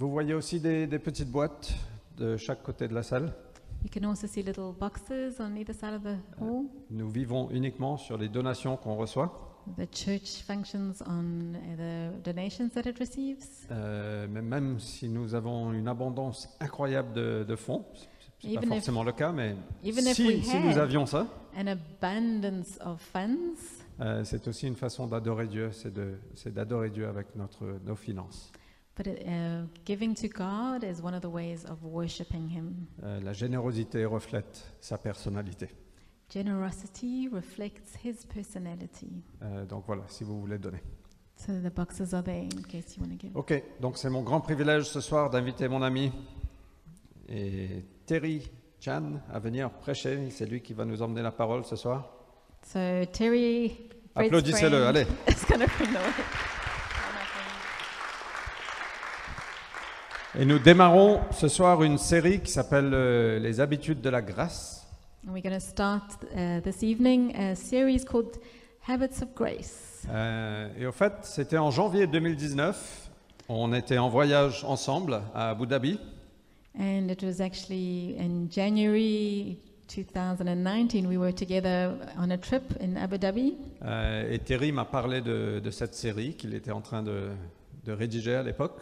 Vous voyez aussi des, des petites boîtes de chaque côté de la salle. You can also see little boxes on either side of the hall. Nous vivons uniquement sur les donations qu'on reçoit. The church functions on the donations that it receives. Euh, mais même si nous avons une abondance incroyable de, de fonds, c'est pas Even if- forcément le cas, mais even if si, nous had- avions ça, An abundance of funds. euh, c'est aussi une façon d'adorer Dieu, c'est de- c'est d'adorer Dieu avec notre, nos finances. But uh, giving to God is one of the ways of worshiping Him. Euh, la générosité reflète sa personnalité. Generosity reflects His personality. Euh, donc voilà, si vous voulez donner. So the boxes are there in case you want to give. Ok, donc c'est mon grand privilège ce soir d'inviter mon ami et Terry Chan à venir prêcher. C'est lui qui va nous emmener la parole ce soir. So Terry, Fred's Applaudissez-le, friend, allez. is bring the word. Et nous démarrons ce soir une série qui s'appelle euh, Les habitudes de la grâce. And we're going to start uh, this evening a series called Habits of Grace. Euh, et au fait, c'était en janvier 2019. On était en voyage ensemble à Abu Dhabi. And it was actually in January 2019 we were together on a trip in Abu Dhabi. Euh, et Terry m'a parlé de, de cette série qu'il était en train de, de rédiger à l'époque.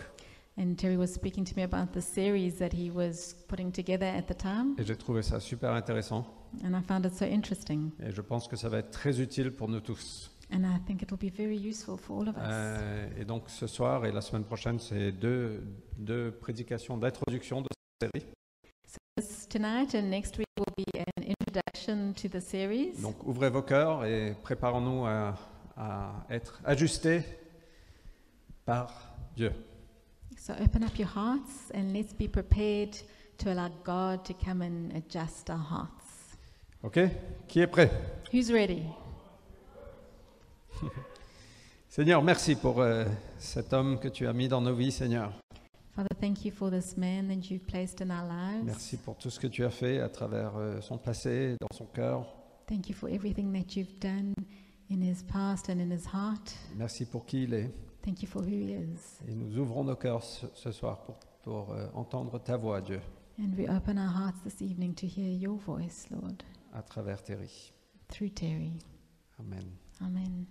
And Terry was speaking to me about the series that he was putting together at the time. Et j'ai trouvé ça super intéressant. And I found it so interesting. Et je pense que ça va être très utile pour nous tous. And I think it will be very useful for all of us. Euh, et donc ce soir et la semaine prochaine, c'est deux, deux prédications d'introduction de cette série. This tonight and next week will be an introduction to the series. Donc ouvrez vos cœurs et préparons-nous à, à être ajustés par Dieu. So open up your hearts and let's be prepared to allow God to come and adjust our hearts. Ok? Qui est prêt? Who's ready? Seigneur, merci pour euh, cet homme que tu as mis dans nos vies, Seigneur. Father, thank you for this man that you've placed in our lives. Merci pour tout ce que tu as fait à travers euh, son passé, dans son cœur. Thank you for everything that you've done in his past and in his heart. Merci pour qui il est. Thank you for who he is. Et nous ouvrons nos cœurs ce, ce soir pour, pour euh, entendre ta voix, Dieu, And we open our hearts this evening to hear your voice, Lord, à travers Terry. through Terry. Amen. Amen.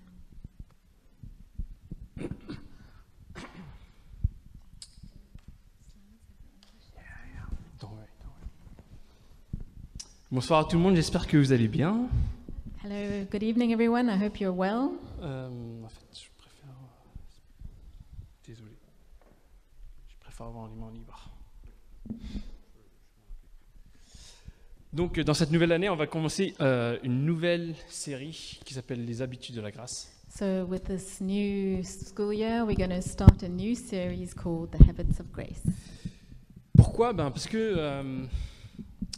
Bonsoir à tout le monde, j'espère que vous allez bien. Hello, good evening, everyone. I hope you're well. Euh, en fait, je Libre. Donc, euh, dans cette nouvelle année, on va commencer euh, une nouvelle série qui s'appelle Les habitudes de la grâce. So, with this new school year, we're going to start a new series called The Habits of Grace. Pourquoi? Ben Parce que, euh,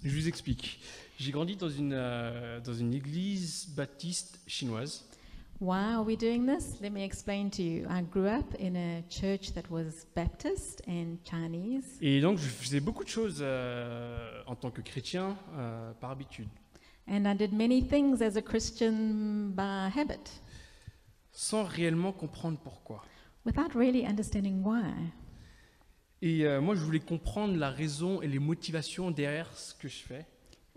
je vous explique. J'ai grandi dans une, euh, dans une église baptiste chinoise. Why are we doing this? Let me explain to you. I grew up in a church that was Baptist and Chinese, Et donc, je faisais beaucoup de choses euh, en tant que chrétien euh, par habitude. and I did many things as a Christian by habit sans réellement comprendre pourquoi. without really understanding why. Et euh, moi, je voulais comprendre la raison et les motivations derrière ce que je fais.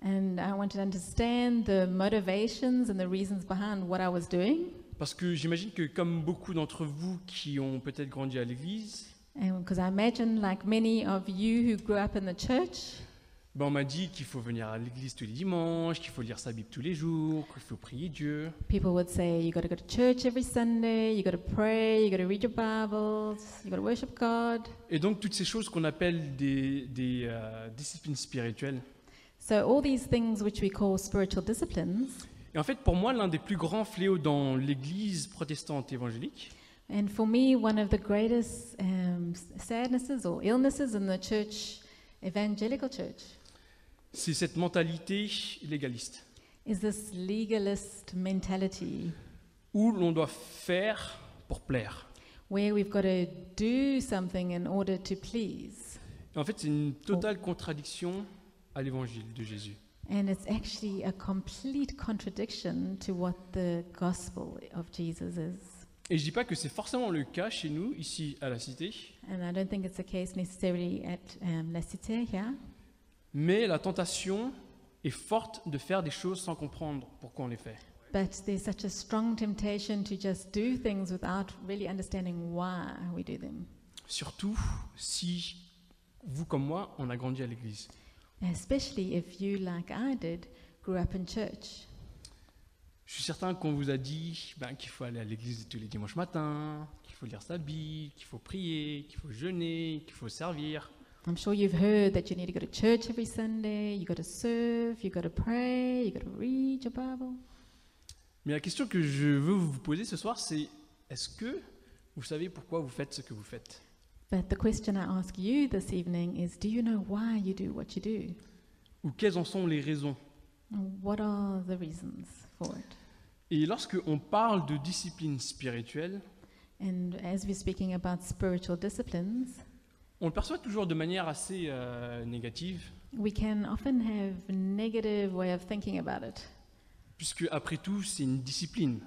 And I wanted to understand the motivations and the reasons behind what I was doing. Parce que j'imagine que comme beaucoup d'entre vous qui ont peut-être grandi à l'église, because I imagine, like many of you who grew up in the church, ben on m'a dit qu'il faut venir à l'église tous les dimanches, qu'il faut lire sa Bible tous les jours, qu'il faut prier Dieu. people would say, you got to go to church every Sunday, you got to pray, you got to read your Bibles, you got to worship God. Et donc toutes ces choses qu'on appelle des, des, euh, disciplines spirituelles. So, all these things which we call spiritual disciplines, Et en fait, pour moi, l'un des plus grands fléaux dans l'église protestante évangélique, and for me, one of the greatest um, sadnesses or illnesses in the church, evangelical church, c'est cette mentalité légaliste, is this legalist mentality où l'on doit faire pour plaire. where we've got to do something in order to please. Et en fait, c'est une totale contradiction à l'évangile de Jésus. And it's actually a complete contradiction to what the gospel of Jesus is. Et je dis pas que c'est forcément le cas chez nous, ici à la Cité, And I don't think it's the case necessarily at um, La Cité here. mais la tentation est forte de faire des choses sans comprendre pourquoi on les fait. But there's such a strong temptation to just do things without really understanding why we do them, Surtout si vous comme moi, on a grandi à l'église. Especially if you, like I did, grew up in church. Je suis certain qu'on vous a dit ben, qu'il faut aller à l'église tous les dimanches matins, qu'il faut lire sa Bible, qu'il faut prier, qu'il faut jeûner, qu'il faut servir. I'm sure you've heard that you need to go to church every Sunday, you got to serve, you got to pray, you got to read your Bible. Mais la question que je veux vous poser ce soir, c'est est-ce que vous savez pourquoi vous faites ce que vous faites? But the question I ask you this evening is do you know why you do what you do? Ou quelles en sont les raisons? What are the reasons for it? Et lorsque on parle de discipline spirituelle, And as we're speaking about spiritual disciplines, on le perçoit toujours de manière assez euh, négative, we can often have a negative way of thinking about it puisque après tout, c'est une discipline.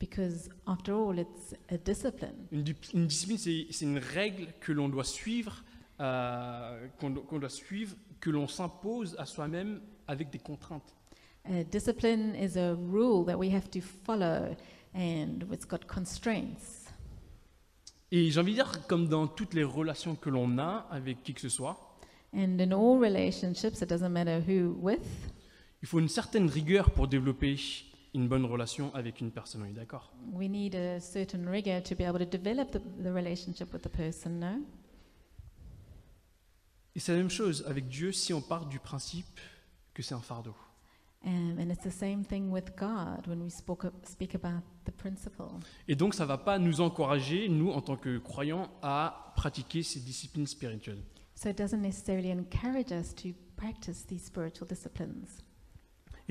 Because after all it's a discipline. Une, une discipline, c'est une règle que l'on doit suivre, euh, qu'on qu'on doit suivre, que l'on s'impose à soi-même avec des contraintes. A discipline is a rule that we have to follow and it's got constraints. Et j'ai envie de dire, comme dans toutes les relations que l'on a avec qui que ce soit, And in all relationships, it doesn't matter who with, il faut une certaine rigueur pour développer une bonne relation avec une personne, on est d'accord? We need a certain rigor to be able to develop the, the relationship with the person, no? Et c'est la même chose avec Dieu si on part du principe que c'est un fardeau. Um, and it's the same thing with God when we spoke, speak about the principle. Et donc ça ne va pas nous encourager, nous, en tant que croyants, à pratiquer ces disciplines spirituelles. So it doesn't necessarily encourage us to practice these spiritual disciplines.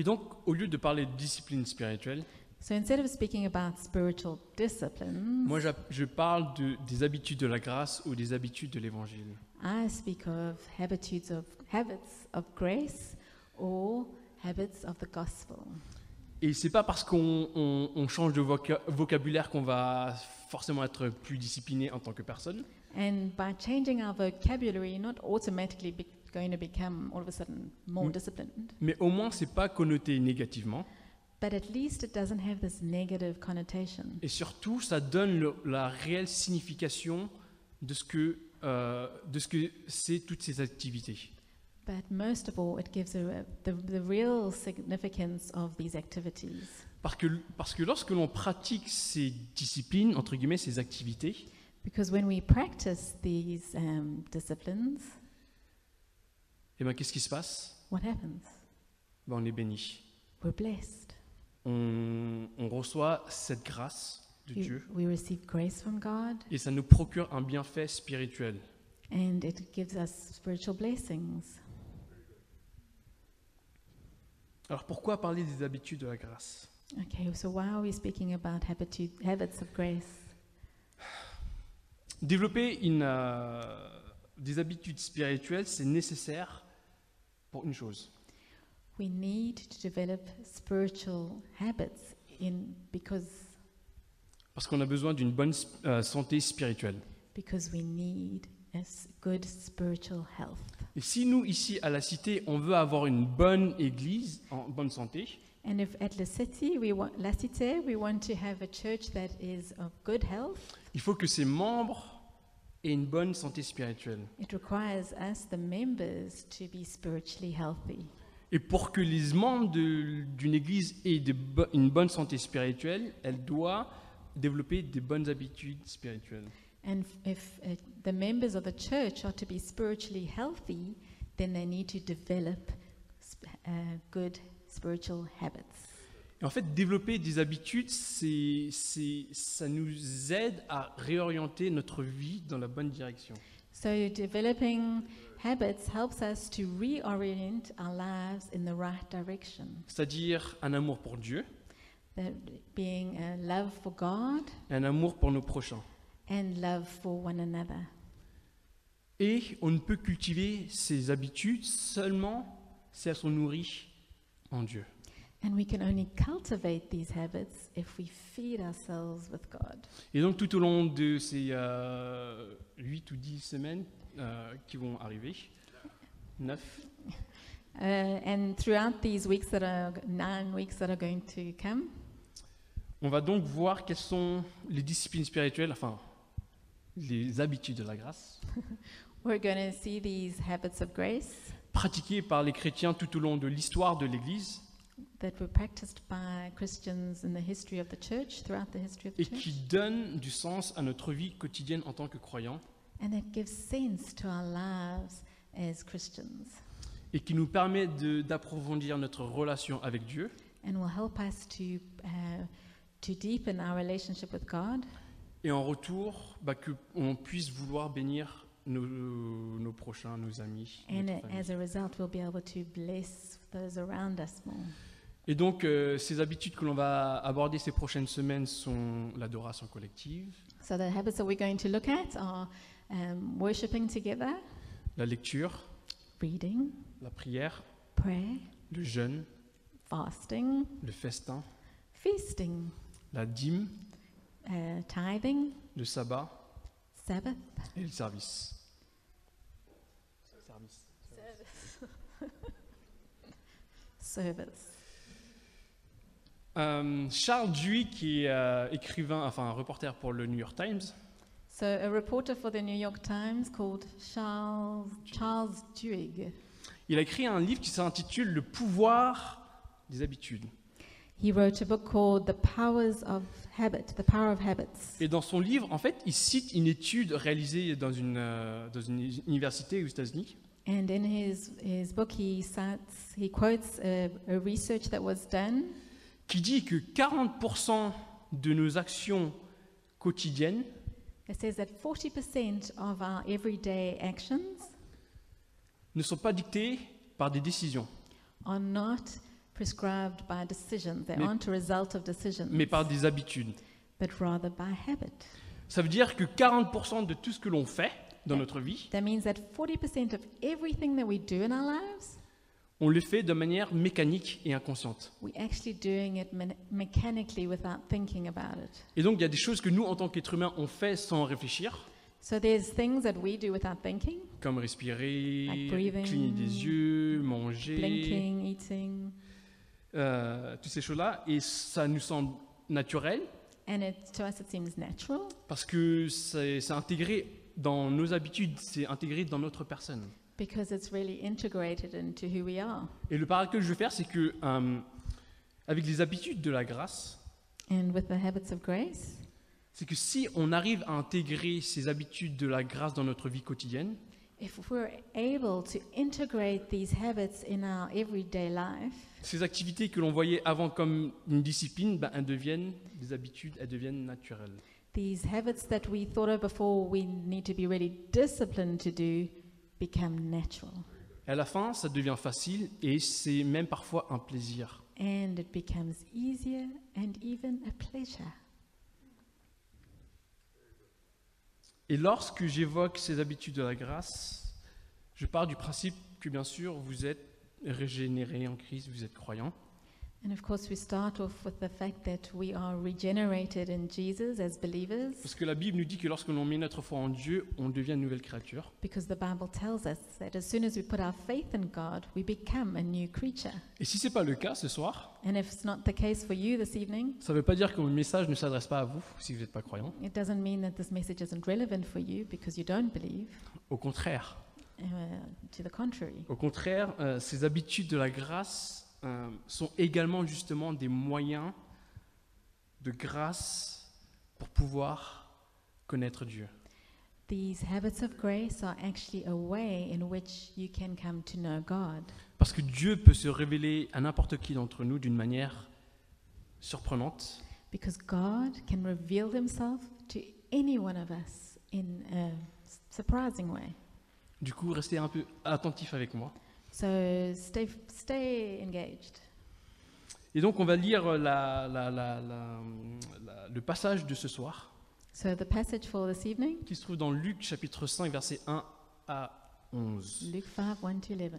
Et donc, au lieu de parler de discipline spirituelle, So instead of speaking about spiritual disciplines, moi je parle de, des habitudes de la grâce ou des habitudes de l'évangile. I speak of habitudes of habits of grace or habits of the gospel. Et c'est pas parce qu'on on- on change de voca- vocabulaire qu'on va forcément être plus discipliné en tant que personne. And by changing our vocabulary, not automatically be going to become all of a sudden more disciplined. Mais au moins, c'est pas connoté négativement. But at least it doesn't have this negative connotation. Et surtout, ça donne le- la réelle signification de ce que euh, de ce que c'est toutes ces activités. But most of all, it gives a, the, the real significance of these activities. Parce que, parce que lorsque l'on pratique ces disciplines, entre guillemets, ces activités, Because when we practice these um, disciplines, eh ben, qu'est-ce qui se passe? What happens? Ben, On est béni. We're blessed. On, on reçoit cette grâce de We, Dieu we receive grace from God, et ça nous procure un bienfait spirituel. and it gives us spiritual blessings. Alors pourquoi parler des habitudes de la grâce? Okay, so why are we speaking about habits of grace? Développer une, euh, des habitudes spirituelles, c'est nécessaire pour une chose. We need to develop spiritual habits in because Parce qu'on a besoin d'une bonne euh, santé spirituelle. because we need a good spiritual health. Et si nous, ici à la Cité, on veut avoir une bonne église en bonne santé, And if at La City we want La Cité we want to have a church that is of good health, il faut que ses membres aient une bonne santé spirituelle. it requires us the members to be spiritually healthy. Et pour que les membres de- d'une église aient de une bonne santé spirituelle, elle doit développer des bonnes habitudes spirituelles. And if uh, the members of the church are to be spiritually healthy, then they need to develop sp- uh, good spiritual habits. Et en fait, développer des habitudes, c'est, c'est- ça nous aide à réorienter notre vie dans la bonne direction. So developing habits helps us to reorient our lives in the right direction. C'est-à-dire un amour pour Dieu That being a love for God un amour pour nos prochains. and love for one another. Et on ne peut cultiver ces habitudes seulement si elles sont nourries en Dieu. And we can only cultivate these habits if we feed ourselves with God. Et donc tout au long de ces euh, 8 ou 10 semaines euh, qui vont arriver, 9, Uh, and throughout these weeks that are nine weeks that are going to come, on va donc voir quelles sont les disciplines spirituelles, enfin les habitudes de la grâce, we're going to see these habits of grace. Pratiquées par les chrétiens tout au long de l'histoire de l'Église that were practiced by Christians in the history of the church, throughout the history of the et qui church, donnent du sens à notre vie quotidienne en tant que croyants. And that gives sense to our lives as Christians. Et qui nous permet d'approfondir notre relation avec Dieu. And will help us to, to deepen our relationship with God. Et en retour bah, qu'on puisse vouloir bénir nos, nos prochains, nos amis. And as a result, we'll be able to bless those around us more. Et donc, euh, ces habitudes que l'on va aborder ces prochaines semaines sont l'adoration collective, So the habits that we're going to look at are um, worshiping together, la lecture, reading, la prière, prayer, le jeûne, fasting, le festin, feasting, la dîme, uh, tithing, le sabbat Sabbath, et le service. service. Euh, Charles Duhigg, qui est euh, écrivain, enfin un reporter pour le New York Times, So a reporter for the New York Times called Charles Charles Duhigg, il a écrit un livre qui s'intitule Le pouvoir des habitudes. he wrote a book called The Powers of Habit, The Power of Habits. Et dans son livre, en fait, il cite une étude réalisée dans une, euh, dans une université aux États-Unis And in his, his book, he cites, he quotes a, a research that was done qui dit que 40% de nos actions quotidiennes It says that 40% of our everyday actions ne sont pas dictées par des décisions, are not prescribed by decisions. They Mais- aren't a result of decisions, mais par des habitudes. but rather by habit. Ça veut dire que 40% de tout ce que l'on fait dans notre vie, That means that 40% of everything that we do in our lives, on le fait de manière mécanique et inconsciente. we're actually doing it me- mechanically without thinking about it. Et donc, il y a des choses que nous, en tant qu'êtres humains, on fait sans réfléchir, So there's things that we do without thinking, comme respirer, Like breathing, cligner des yeux, manger, blinking, eating, euh, toutes ces choses-là, et ça nous semble naturel and it, to us it seems natural parce que c'est intégré dans nos habitudes, c'est intégré dans notre personne. Because it's really integrated into who we are. Et le parallèle que je veux faire, c'est que euh, avec les habitudes de la grâce, And with the habits of grace, c'est que si on arrive à intégrer ces habitudes de la grâce dans notre vie quotidienne, If we're able to integrate these habits in our everyday life, ces activités que l'on voyait avant comme une discipline, ben, elles deviennent des habitudes, elles deviennent naturelles. these habits that we thought of before we need to be really disciplined to do become natural. Et à la fin, ça devient facile et c'est même parfois un plaisir. And it becomes easier and even a pleasure. Et lorsque j'évoque ces habitudes de la grâce, je pars du principe que bien sûr vous êtes régénérés en Christ, vous êtes croyants. And of course, we start off with the fact that we are regenerated in Jesus as believers Parce que la Bible nous dit que lorsque l'on met notre foi en Dieu, on devient une nouvelle créature. because the Bible tells us that as soon as we put our faith in God, we become a new creature. Et si ce n'est pas le cas ce soir, And if it's not the case for you this evening, ça ne veut pas dire que mon message ne s'adresse pas à vous si vous n'êtes pas croyant. It doesn't mean that this message isn't relevant for you because you don't believe. Au contraire. Uh, to the contrary, Au contraire, euh, ces habitudes de la grâce euh, sont également justement des moyens de grâce pour pouvoir connaître Dieu. these habits of grace are actually a way in which you can come to know God. Parce que Dieu peut se révéler à n'importe qui d'entre nous d'une manière surprenante, Because God can reveal himself to any one of us in a s- surprising way. Du coup, restez un peu attentif avec moi. So stay, stay engaged. Et donc, on va lire la- la- la- la- la- le passage de ce soir, So the passage for this evening, qui se trouve dans Luc chapitre 5, versets 1 à 11. Luke 5 1 to 11.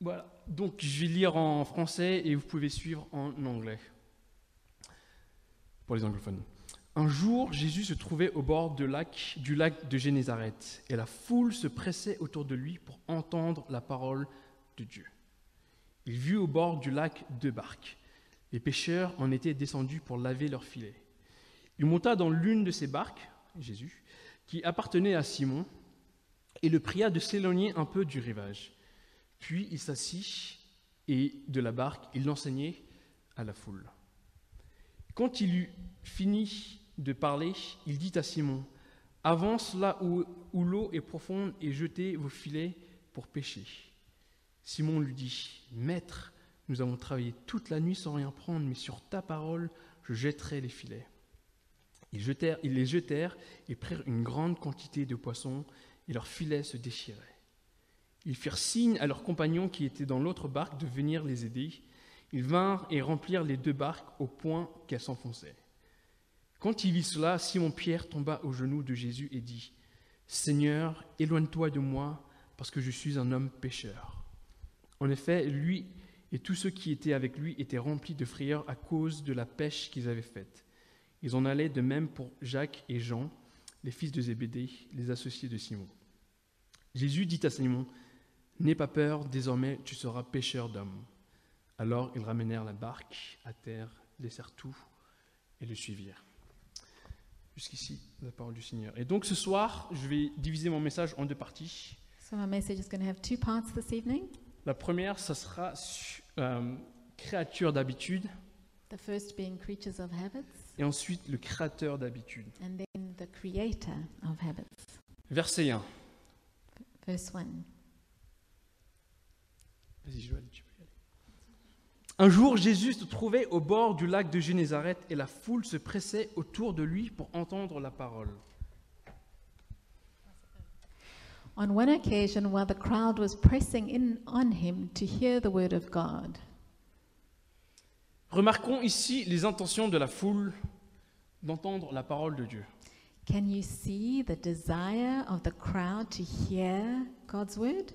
Voilà, donc je vais lire en français et vous pouvez suivre en anglais. Pour les anglophones. Un jour, Jésus se trouvait au bord du lac de Génézareth, et la foule se pressait autour de lui pour entendre la parole de Dieu. Il vit au bord du lac deux barques. Les pêcheurs en étaient descendus pour laver leurs filets. Il monta dans l'une de ces barques, Jésus, qui appartenait à Simon, et le pria de s'éloigner un peu du rivage. Puis il s'assit et de la barque, il l'enseignait à la foule. Quand il eut fini de parler, il dit à Simon, Avance là où, l'eau est profonde et jetez vos filets pour pêcher. Simon lui dit, Maître, nous avons travaillé toute la nuit sans rien prendre, mais sur ta parole, je jetterai les filets. Ils, ils les jetèrent et prirent une grande quantité de poissons, et leurs filets se déchiraient. Ils firent signe à leurs compagnons qui étaient dans l'autre barque de venir les aider. Ils vinrent et remplirent les deux barques au point qu'elles s'enfonçaient. Quand il vit cela, Simon-Pierre tomba aux genoux de Jésus et dit, Seigneur, éloigne-toi de moi, parce que je suis un homme pécheur. En effet, lui et tous ceux qui étaient avec lui étaient remplis de frayeur à cause de la pêche qu'ils avaient faite. Ils en allaient de même pour Jacques et Jean, les fils de Zébédée, les associés de Simon. Jésus dit à Simon, N'aie pas peur, désormais tu seras pêcheur d'hommes. Alors ils ramenèrent la barque à terre, laissèrent tout et le suivirent. Jusqu'ici, la parole du Seigneur. Et donc ce soir, je vais diviser mon message en deux parties. So my message is going to have two parts this evening. La première, ça sera euh, créature d'habitude, The first being creatures of habits, et ensuite le créateur d'habitude. and then the creator of habits. Verset 1. Verse 1. Vas-y, Joël, tu peux. Un jour, Jésus se trouvait au bord du lac de Génézareth et la foule se pressait autour de lui pour entendre la parole. On one occasion, while the crowd was pressing in on him to hear the word of God, Remarquons ici les intentions de la foule d'entendre la parole de Dieu. can you see the desire of the crowd to hear God's word?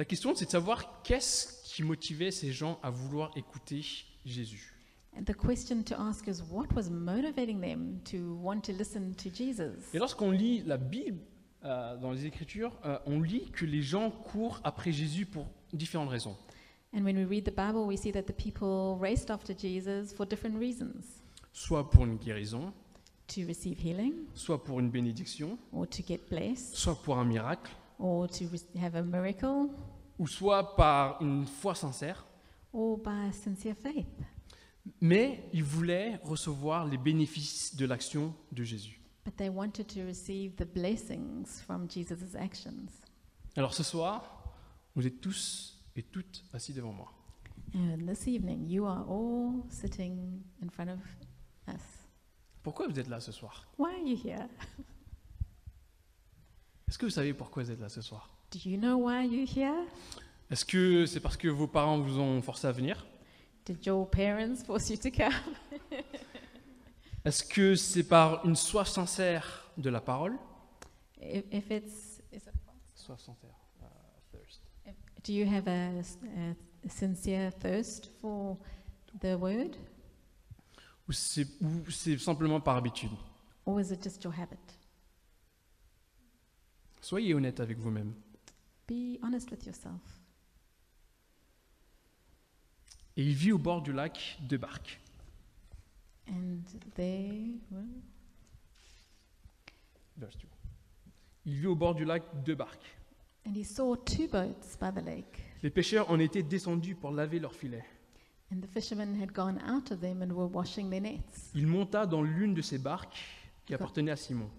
La question, c'est de savoir qu'est-ce qui motivait ces gens à vouloir écouter Jésus. And the question to ask is what was motivating them to want to listen to Jesus? Et lorsqu'on lit la Bible euh, dans les Écritures, euh, on lit que les gens courent après Jésus pour différentes raisons. And when we read the Bible, we see that the people raced after Jesus for different reasons Soit pour une guérison, to receive healing, soit pour une bénédiction, or to get blessed, soit pour un miracle, or to have a miracle, ou soit par une foi sincère. or by sincere faith. Mais ils voulaient recevoir les bénéfices de l'action de Jésus. But they wanted to receive the blessings from Jesus' actions. Alors ce soir, vous êtes tous et toutes assis devant moi. And this evening, you are all sitting in front of us. Pourquoi vous êtes là ce soir? Why are you here? Est-ce que vous savez pourquoi vous êtes là ce soir? Do you know why you're here? Est-ce que c'est parce que vos parents vous ont forcé à venir? Did your parents force you to come? Est-ce que c'est par une soif sincère de la parole? If, if it's, is it, Soif sincère. euh, thirst. do you have a, a sincere thirst for the word, Ou c'est ou c'est simplement par habitude? Or is it just your habit? Soyez honnête avec vous-même. Be honest with yourself. Et il vit au bord du lac deux barques. And they were, Verse two. Il vit au bord du lac deux barques. and he saw two boats by the lake, Les pêcheurs en étaient descendus pour laver leurs filets. and the fishermen had gone out of them and were washing their nets. Il monta dans l'une de ces barques qui appartenait à Simon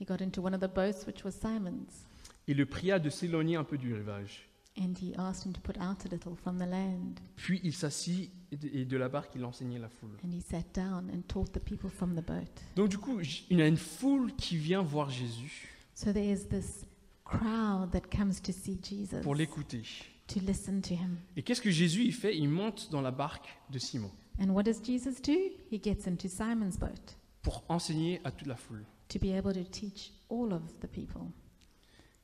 He got into one of the boats, which was Simon's, et le pria de s'éloigner un peu du rivage. and he asked him to put out a little from the land. Puis il s'assit et de- et de la barque il enseignait la foule. And he sat down and taught the people from the boat. Donc du coup, j- il y a une foule qui vient voir Jésus So there is this crowd that comes to see Jesus, pour l'écouter. to listen to him. Et qu'est-ce que Jésus il fait? Il monte dans la barque de Simon And what does Jesus do? He gets into Simon's boat pour enseigner à toute la foule. to be able to teach all of the people.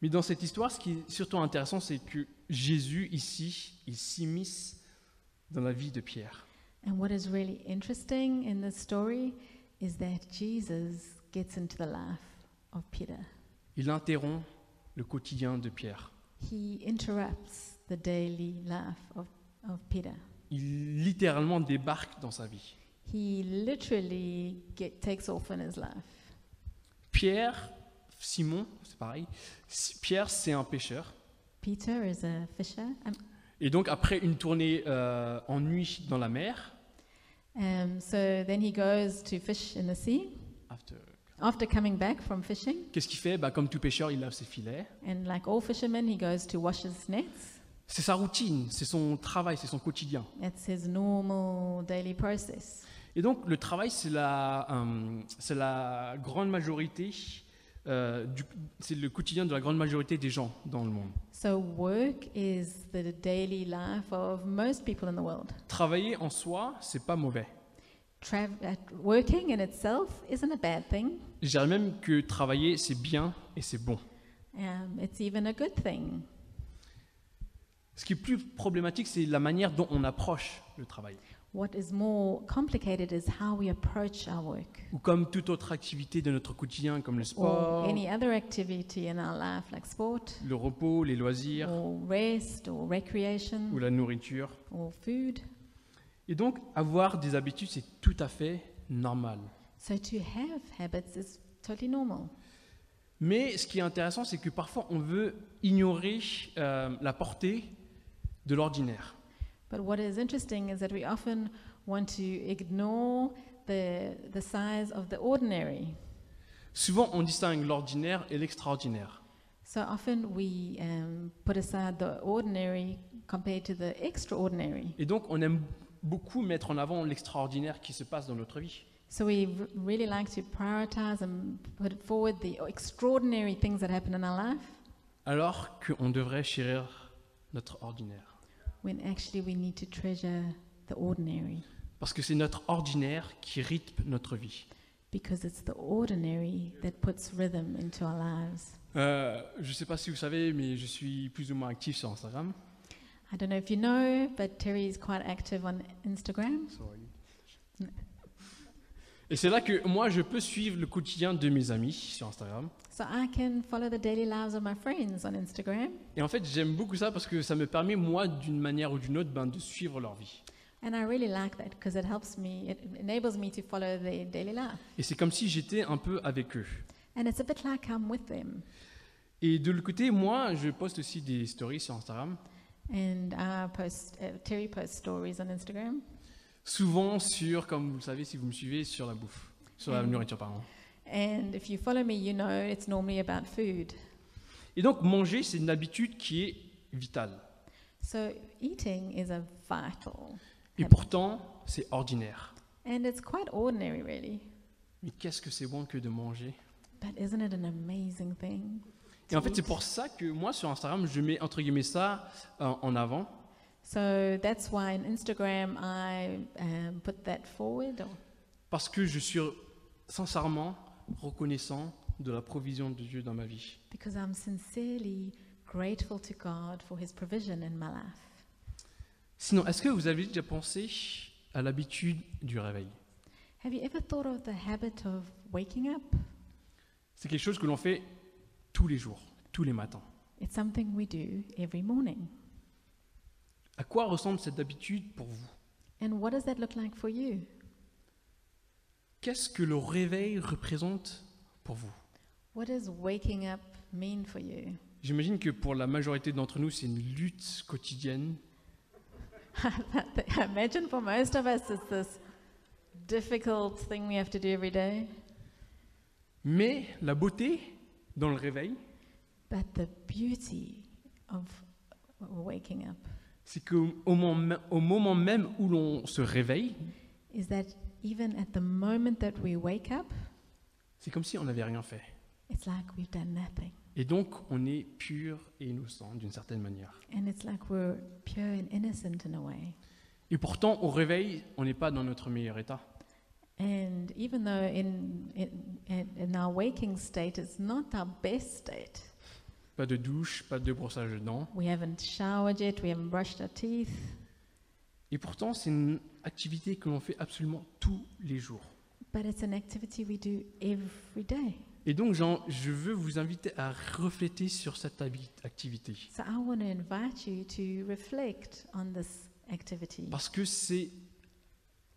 Mais dans cette histoire, ce qui est surtout intéressant, c'est que Jésus, ici, il s'immisce dans la vie de Pierre. And what is really interesting in this story is that Jesus gets into the life of Peter. Il interrompt le quotidien de Pierre. He interrupts the daily life of, of Peter. Il littéralement débarque dans sa vie. He literally get, takes off in his life. Pierre, Simon, c'est pareil. Si- Pierre, c'est un pêcheur. Peter is a fisher. Um, Et donc, après une tournée euh, en nuit dans la mer, um, so then he goes to fish in the sea. after- After coming back from fishing, qu'est-ce qu'il fait? Bah, Comme tout pêcheur, il lave ses filets. and like all fishermen, he goes to wash his nets. C'est sa routine, c'est son travail, c'est son quotidien. That's his normal daily process. Et donc, le travail, c'est la, euh, c'est la grande majorité, euh, c'est le quotidien de la grande majorité des gens dans le monde. So work is the daily life of most people in the world. Travailler en soi, c'est pas mauvais. Uh, working in itself isn't a bad thing. Je dirais même que travailler, c'est bien et c'est bon. Um, it's even a good thing. Ce qui est plus problématique, c'est la manière dont on approche le travail. What is more complicated is how we approach our work Ou comme toute autre activité de notre quotidien, comme le or sport, any other activity in our life, like sport le repos, les loisirs or rest or recreation ou la nourriture. or food. Et donc, avoir des habitudes, c'est tout à fait normal. So to have habits is totally normal. Mais ce qui est intéressant, c'est que parfois on veut ignorer euh, la portée de l'ordinaire. But what is interesting is that we often want to ignore the, the size of the ordinary. Souvent, on distingue l'ordinaire et l'extraordinaire. So often we um, put aside the ordinary compared to the extraordinary. Et donc, on aime beaucoup mettre en avant l'extraordinaire qui se passe dans notre vie. So we really like to prioritize and put forward the extraordinary things that happen in our life Alors qu'on devrait chérir notre ordinaire. When actually we need to treasure the ordinary Parce que c'est notre ordinaire qui rythme notre vie. because it's the ordinary that puts rhythm into our lives. Euh, je ne sais pas si vous savez, mais je suis plus ou moins actif sur Instagram. I don't know if you know, but Terry is quite active on Instagram. Et c'est là que moi, je peux suivre le quotidien de mes amis sur Instagram. So I can follow the daily lives of my friends on Instagram. Et en fait, j'aime beaucoup ça parce que ça me permet, moi, d'une manière ou d'une autre, ben, de suivre leur vie. And I really like that because it helps me, it enables me to follow their daily life. Et c'est comme si j'étais un peu avec eux. And it's a bit like I'm with them. Et de l'autre côté, moi, je poste aussi des stories sur Instagram, And I post, uh, Terry posts stories on Instagram. Souvent sur, comme vous le savez, si vous me suivez, sur la bouffe, sur la Mm. nourriture, pardon. And if you follow me, you know it's normally about food. Et donc, manger, c'est une habitude qui est vitale. So eating is a vital, Et habit. pourtant, c'est ordinaire. and it's quite ordinary, really. Mais qu'est-ce que c'est bon que de manger? But isn't it an amazing thing? Et en fait, c'est pour ça que moi, sur Instagram, je mets, entre guillemets, ça euh, en avant. So that's why on Instagram I um, put that forward. Or, Parce que je suis sincèrement reconnaissant de la provision de Dieu dans ma vie. because I'm sincerely grateful to God for His provision in my life. Sinon, est-ce que vous avez déjà pensé à l'habitude du réveil? Have you ever thought of the habit of waking up? C'est quelque chose que l'on fait tous les jours, tous les matins. It's something we do every morning. À quoi ressemble cette habitude pour vous And what does that look like for you? Qu'est-ce que le réveil représente pour vous What does waking up mean for you? J'imagine que pour la majorité d'entre nous, c'est une lutte quotidienne. Imagine for most of us it's this difficult thing we have to do every day. Mais la beauté dans le réveil, But the beauty of waking up c'est qu'au au moment, au moment même où l'on se réveille, is that even at the moment that we wake up, c'est comme si on n'avait rien fait. it's like we've done nothing. Et donc, on est pur et innocent d'une certaine manière. And it's like we're pure and innocent in a way. Et pourtant, au réveil, on n'est pas dans notre meilleur état. And even though in, in, in our waking state is not our best state, pas de douche, pas de brossage de dents. We haven't showered yet, we haven't brushed our teeth. Et pourtant, c'est une activité que l'on fait absolument tous les jours. But it's an activity we do every day. Et donc, Jean, je veux vous inviter à refléter sur cette habi- activité. So I want to invite you to reflect on this activity Parce que c'est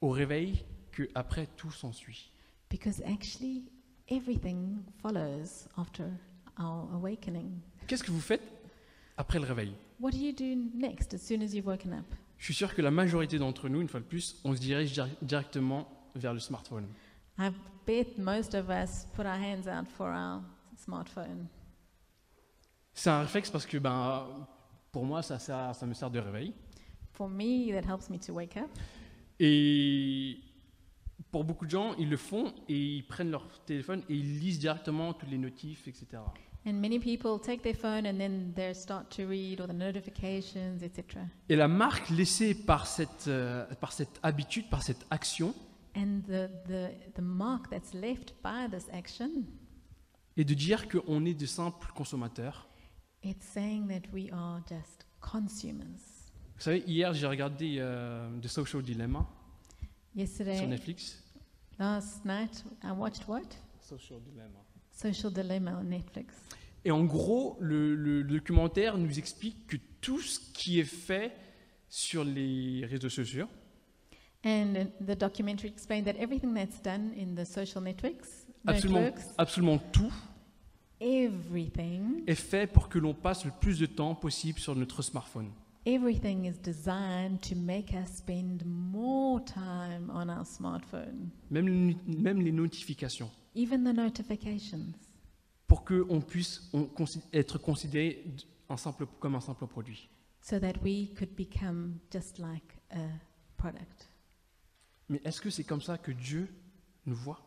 au réveil que après tout s'ensuit. because actually everything follows after our awakening. Qu'est-ce que vous faites après le réveil? What do you do next as soon as you've woken up? Je suis sûr que la majorité d'entre nous, une fois de plus, on se dirige dir- directement vers le smartphone. I bet most of us put our hands out for our smartphone. C'est un réflexe parce que ben, pour moi, ça, sert- ça me sert de réveil. For me, that helps me to wake up. Et pour beaucoup de gens, ils le font et ils prennent leur téléphone et ils lisent directement toutes les notifs, etc. And many people take their phone and then they start to read all the notifications, etc. Et la marque laissée par cette, euh, par cette habitude, par cette action, And the, the, the mark that's left by this action, est de dire qu'on est de simples consommateurs. it's saying that we are just consumers. Vous savez, hier, j'ai regardé euh, The Social Dilemma sur Yesterday, Netflix. last night, I watched what? Social Dilemma. Social Dilemma on Netflix. Et en gros, le, le documentaire nous explique que tout ce qui est fait sur les réseaux sociaux And the documentary explained that everything that's done in the social networks, Absolument, networks absolument tout everything, est fait pour que l'on passe le plus de temps possible sur notre smartphone. everything is designed to make us spend more time on our smartphone, même les notifications. Even the notifications, Pour qu'on puisse on être considéré un simple, comme un simple produit. so that we could become just like a product. Mais est-ce que c'est comme ça que Dieu nous voit?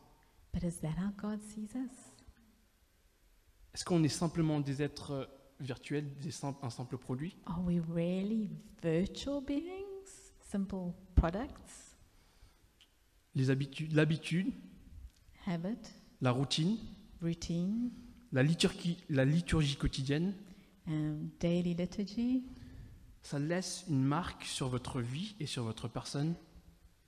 But is that how God sees us? Est-ce qu'on est simplement des êtres euh, virtuels, des sim- un simple produit? Are we really virtual beings, simple products, Les habitudes, L'habitude, habit, la routine, routine, la liturgie, la liturgie quotidienne, um, daily liturgy? ça laisse une marque sur votre vie et sur votre personne.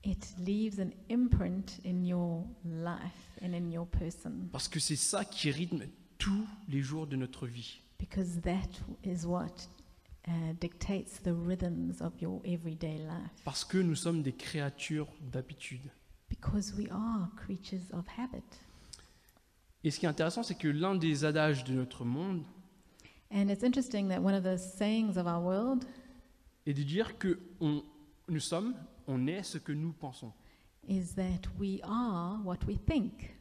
It leaves an imprint in your life and in your person Parce que c'est ça qui rythme tous les jours de notre vie. because that is what uh, dictates the rhythms of your everyday life. Parce que nous sommes des créatures d'habitude. Because we are creatures of habit. Et ce qui est intéressant, c'est que l'un des adages de notre monde And it's interesting that one of the sayings of our world est de dire que on- nous sommes, on est ce que nous pensons. is that we are what we think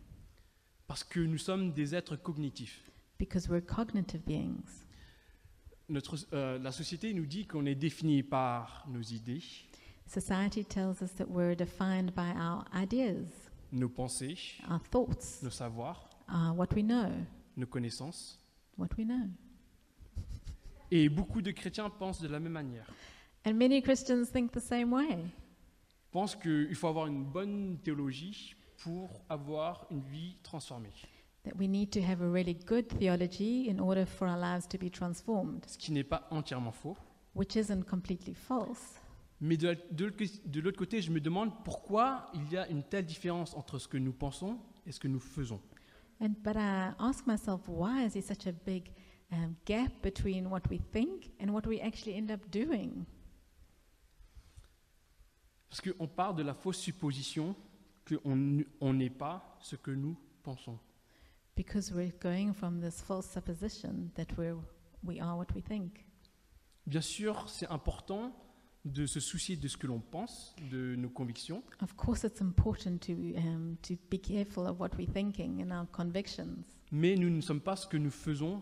Parce que nous sommes des êtres cognitifs. because we're cognitive beings. Notre, euh, la société nous dit qu'on est défini par nos idées, Society tells us that we're defined by our ideas, nos pensées, our thoughts, nos savoirs, uh, what we know, nos connaissances. what we know. Et beaucoup de chrétiens pensent de la même manière. And many Christians think the same way. Pensent qu'il faut avoir une bonne théologie pour avoir une vie transformée. That we need to have a really good theology in order for our lives to be transformed, Ce qui n'est pas entièrement faux. which isn't completely false. Mais de l'autre côté, je me demande pourquoi il y a une telle différence entre ce que nous pensons et ce que nous faisons. And but I ask myself, why is there such a big um, gap between what we think and what we actually end up doing? Parce qu'on part de la fausse supposition qu'on on n'est pas ce que nous pensons. Because we're going from this false supposition that we're, we are what we think. Bien sûr, c'est important de se soucier de ce que l'on pense, de nos convictions, Of course, it's important to, um, to be careful of what we're thinking and our convictions. mais nous ne sommes pas ce que nous faisons,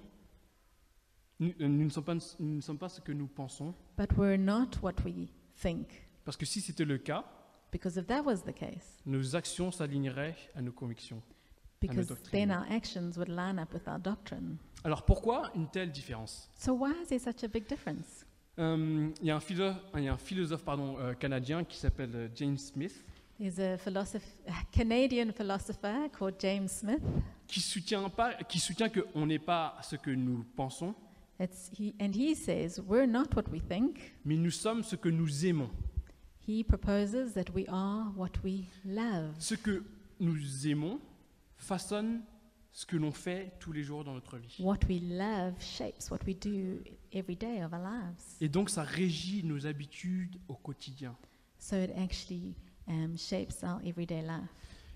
nous, euh, nous ne, sommes pas, nous ne sommes pas ce que nous pensons, But we're not what we think. parce que si c'était le cas, Because if that was the case, nos actions s'aligneraient à nos convictions. because then our actions would line up with our doctrine. Alors pourquoi une telle différence? So why is there such a big difference? Euh, Il y a un philosophe, il y a un philosophe pardon, euh, canadien qui s'appelle euh, James Smith, There's a, Canadian philosopher called James Smith qui soutient, pas, qui soutient qu'on n'est pas ce que nous pensons, It's, he, and he says, We're not what we think. mais nous sommes ce que nous aimons. He proposes that we are what we love. Ce que nous aimons façonne ce que l'on fait tous les jours dans notre vie. What we love shapes what we do every day of our lives. Et donc ça régit nos habitudes au quotidien. So it actually um, shapes our everyday life.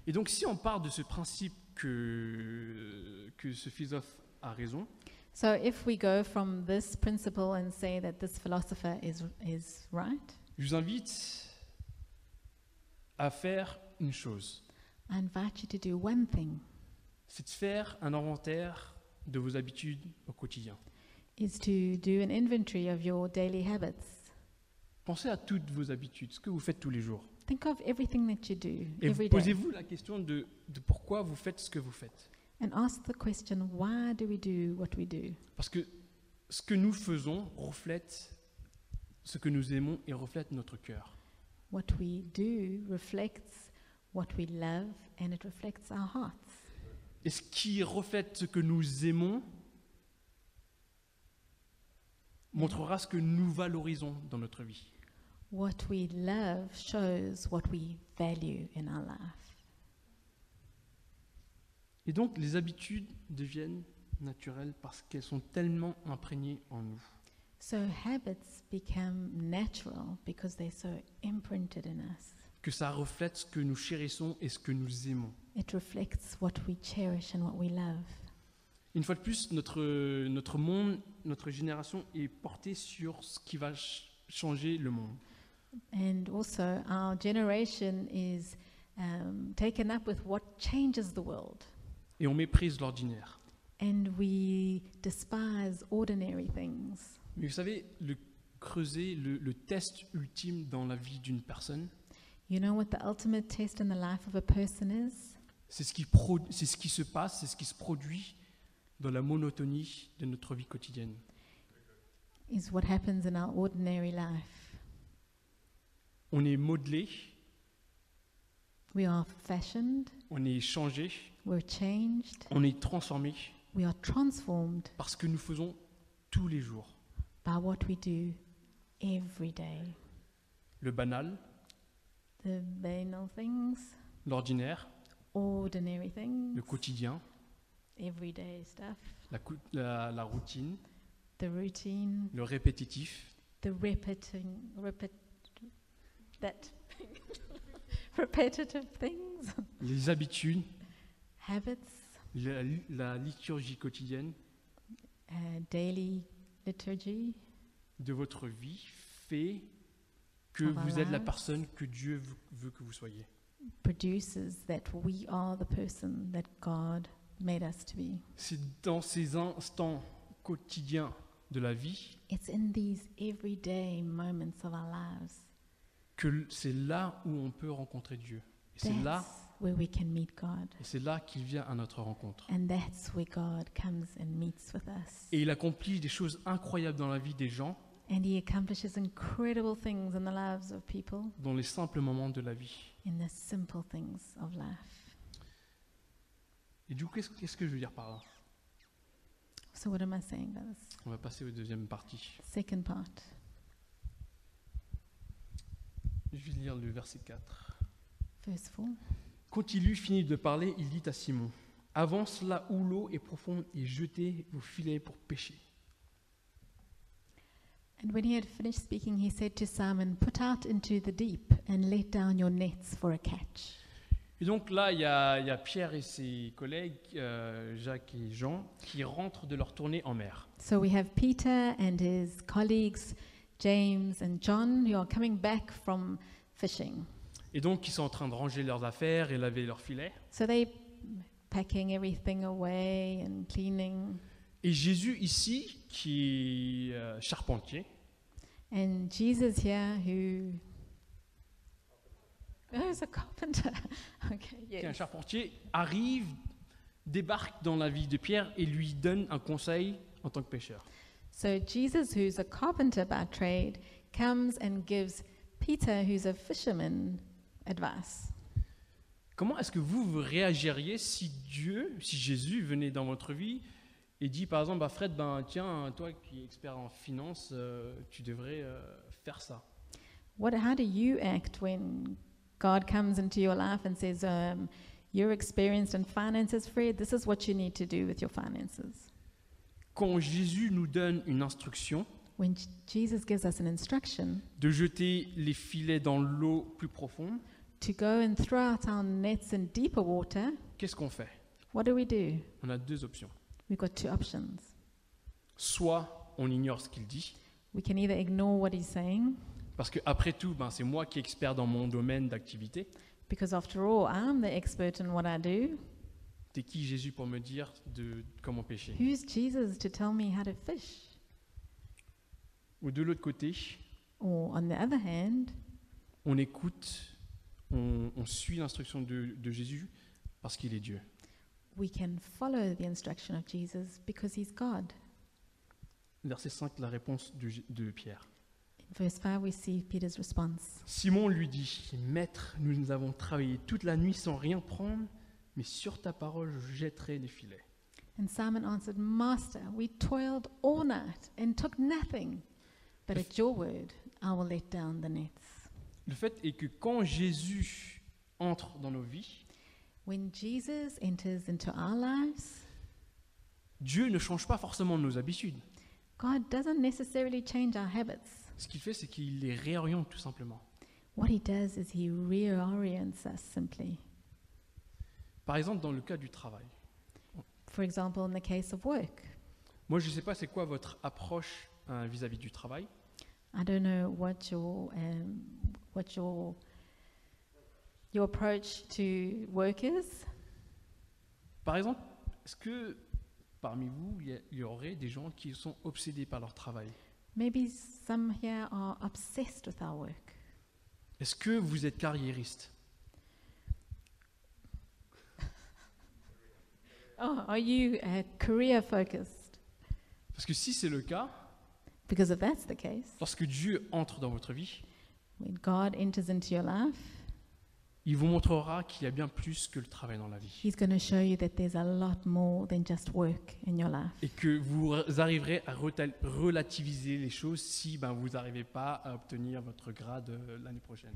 Et donc si on part de ce principe que, que ce philosophe a raison, So if we go from this principle and say that this philosopher is, is right, je vous invite à faire une chose. I invite you to do one thing c'est de faire un inventaire de vos habitudes au quotidien. Is to do an inventory of your daily habits. Pensez à toutes vos habitudes, ce que vous faites tous les jours. Think of everything that you do Et every vous- day posez-vous la question de, de pourquoi vous faites ce que vous faites. and ask the question why do we do what we do? Parce que ce que nous faisons reflète ce que nous aimons et reflète notre cœur. What we do reflects what we love and it reflects our hearts. Et ce qui reflète ce que nous aimons montrera ce que nous valorisons dans notre vie. What we love shows what we value in our life. Et donc les habitudes deviennent naturelles parce qu'elles sont tellement imprégnées en nous. So habits become natural because they're so imprinted in us. que ça reflète ce que nous chérissons et ce que nous aimons. It reflects what we cherish and what we love. Une fois de plus, notre, notre monde, notre génération est portée sur ce qui va ch- changer le monde. And also, our generation is um, taken up with what changes the world. Et on méprise l'ordinaire. And we despise ordinary things. Mais vous savez, le creuser, le, le test ultime dans la vie d'une personne, You know what the ultimate test in the life of a person is? c'est ce, qui c'est ce qui se passe, c'est ce qui se produit dans la monotonie de notre vie quotidienne. Is what happens in our ordinary life. On est modelé, We are fashioned, on est changé, we're changed, on est transformé. We are transformed parce que nous faisons tous les jours. by what we do every day. le banal, The banal things, l'ordinaire, ordinary things, le quotidien, everyday stuff, la, cou- la- la routine, the routine, le répétitif, the repeating, repet, that repetitive things, les habitudes, habits, la, la liturgie quotidienne. Uh, daily liturgy. De votre vie fait que Of vous êtes la personne que Dieu veut, veut que vous soyez. produces that we are the person that God made us to be. C'est dans ces instants quotidiens de la vie It's in these everyday moments of our lives. que c'est là où on peut rencontrer Dieu. Et c'est That's là, where we can meet God. et c'est là qu'il vient à notre rencontre. And that's where God comes and meets with us. Et il accomplit des choses incroyables dans la vie des gens, And He accomplishes incredible things in the lives of people, dans les simples moments de la vie. in the simple things of life. Et du coup, qu'est-ce qu'est-ce que je veux dire par là? So, what am I saying? On va passer aux deuxième partie. Second part. Je vais lire le verset 4. Verse 4. Quand il eut fini de parler, il dit à Simon Avance là où l'eau est profonde et jetez vos filets pour pêcher. And when he had finished speaking, he said to Simon, Put out into the deep and let down your nets for a catch. Et donc là, il y y a Pierre et ses collègues, euh, Jacques et Jean, qui rentrent de leur tournée en mer. So we have Peter and his colleagues, James and John, who are coming back from fishing. Et donc, ils sont en train de ranger leurs affaires et laver leurs filets. So they packing everything away and cleaning. Et Jésus ici, qui est euh, charpentier, And Jesus here, who a carpenter? okay, un charpentier, arrive, débarque dans la vie de Pierre et lui donne un conseil en tant que pêcheur. So Jesus, who's a carpenter by trade, comes and gives Peter, who's a fisherman, advice. Comment est-ce que vous, vous réagiriez si Dieu, si Jésus venait dans votre vie et dit par exemple, bah, Fred, ben, tiens, toi qui es expert en finance, euh, tu devrais euh, faire ça? What, how do you act when God comes into your life and says, um, You're experienced in finances, Fred? This is what you need to do with your finances. Quand Jésus nous donne une instruction When Jesus gives us an instruction de jeter les filets dans l'eau plus profonde, to go and throw out our nets in deeper water, qu'est-ce qu'on fait what do we do? On a deux options. We've got two options. Soit on ignore ce qu'il dit, We can either ignore what he's saying, parce que après tout, ben, c'est moi qui est expert dans mon domaine d'activité. because after all, I'm the expert in what I do. T'es qui Jésus pour me dire de comment pêcher? Who's Jesus to tell me how to fish? Ou de l'autre côté, Or on the other hand, on écoute, on, on suit l'instruction de, de Jésus parce qu'il est Dieu. we can follow the instruction of Jesus because he's God. Verset 5, la réponse de, de Pierre. Verse 5, we see Peter's response. Simon lui dit, Maître, nous, nous avons travaillé toute la nuit sans rien prendre, mais sur ta parole, je jetterai les filets. And Simon answered, Master, we toiled all night and took nothing, but at your word I will let down the nets. Le fait est que quand Jésus entre dans nos vies, When Jesus enters into our lives, Dieu ne change pas forcément nos habitudes. God doesn't necessarily change our habits. Ce qu'il fait, c'est qu'il les réoriente tout simplement. What he does is he reorients us simply. Par exemple, dans le cas du travail. For example, in the case of work, Moi, je ne sais pas c'est quoi votre approche euh, vis-à-vis du travail. I don't know what your um, what your your approach to work is. Par exemple, est-ce que parmi vous, il y a- il y aurait des gens qui sont obsédés par leur travail? Maybe some here are obsessed with our work. Est-ce que vous êtes carriériste? Oh, are you uh, career focused? Parce que si c'est le cas, Because if that's the case, lorsque Dieu entre dans votre vie, when God enters into your life, il vous montrera qu'il y a bien plus que le travail dans la vie. He's going to show you that there's a lot more than just work in your life. Et que vous arriverez à relativiser les choses si ben, vous n'arrivez pas à obtenir votre grade euh, l'année prochaine.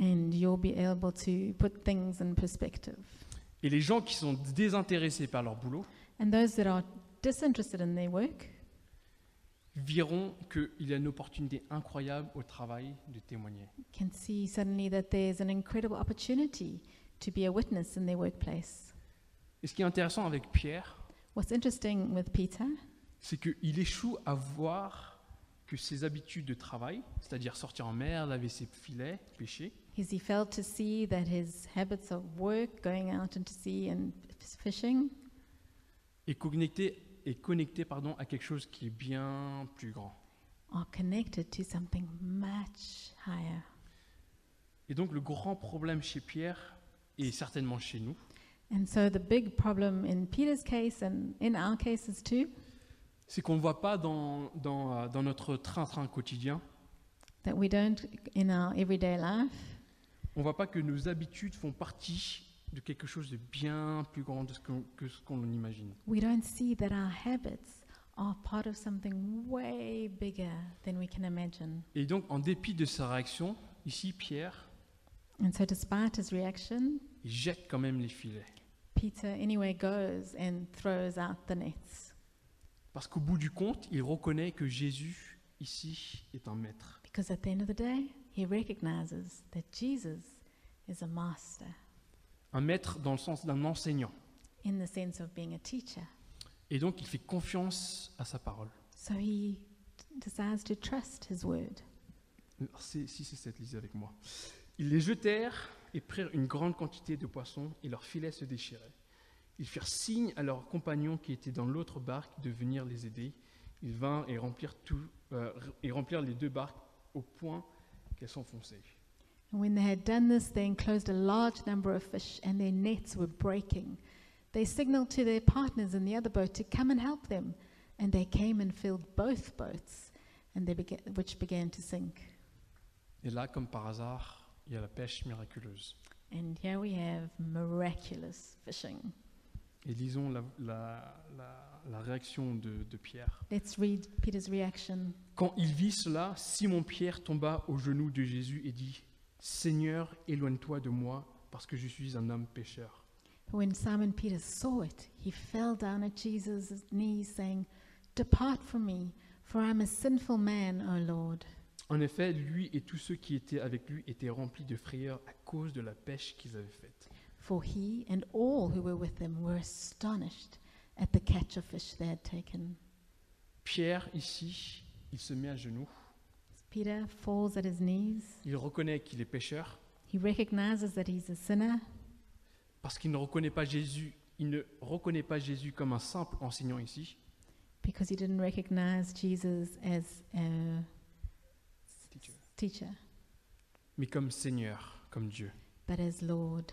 And you'll be able to put things in perspective. Et les gens qui sont désintéressés par leur boulot And those that are disinterested in their work verront qu'il y a une opportunité incroyable au travail de témoigner. can see suddenly that there's an incredible opportunity to be a witness in their workplace. Et ce qui est intéressant avec Pierre, What's interesting with Peter? c'est qu'il échoue à voir que ses habitudes de travail, c'est-à-dire sortir en mer, laver ses filets, pêcher, is he failed to see that his habits of work, going out into sea and fishing, est connecté, est connecté pardon, à quelque chose qui est bien plus grand. are connected to something much higher. Et donc le grand problème chez Pierre, et certainement chez nous, And so the big problem in Peter's case and in our cases too, c'est qu'on ne voit pas dans, dans, euh, dans notre train-train quotidien, that we don't in our everyday life, on ne voit pas que nos habitudes font partie de quelque chose de bien plus grand de ce qu'on- que ce qu'on imagine. we don't see that our habits are part of something way bigger than we can imagine. Et donc, en dépit de sa réaction, ici, Pierre, And so despite his reaction, il jette quand même les filets. Peter anyway goes and throws out the nets Parce qu'au bout du compte, il reconnaît que Jésus, ici, est un maître. because at the end of the day, he recognizes that Jesus is a master Un maître dans le sens d'un enseignant. in the sense of being a teacher. Et donc, il fait confiance à sa parole. So he decides to trust his word. 6 et 7, lisez avec moi. Ils les jetèrent et prirent une grande quantité de poissons, et leurs filets se déchiraient. Ils firent signe à leurs compagnons qui étaient dans l'autre barque de venir les aider. Ils vinrent et remplirent, tout, euh, et remplirent les deux barques au point qu'elles s'enfonçaient. And when they had done this, they enclosed a large number of fish, and their nets were breaking. They signaled to their partners in the other boat to come and help them, and they came and filled both boats, and they began, which began to sink. Et là, comme par hasard, il y a la pêche miraculeuse. And here we have miraculous fishing. Et lisons la, la- la- la réaction de, de Pierre. Let's read Peter's reaction. Quand il vit cela, Simon-Pierre tomba aux genoux de Jésus et dit, Seigneur, éloigne-toi de moi, parce que je suis un homme pécheur. When Simon Peter saw it, he fell down at Jesus' knees, saying, Depart from me, for I am a sinful man, O Lord. En effet, lui et tous ceux qui étaient avec lui étaient remplis de frayeur à cause de la pêche qu'ils avaient faite. For he and all who were with him were astonished at the catch of fish they had taken. Pierre, ici, il se met à genoux, Peter falls at his knees. il reconnaît qu'il est pécheur, He recognizes that he's a sinner parce qu'il ne reconnaît pas Jésus, il ne reconnaît pas Jésus comme un simple enseignant ici, because he didn't recognize Jesus as a teacher, mais comme Seigneur, comme Dieu. but as Lord.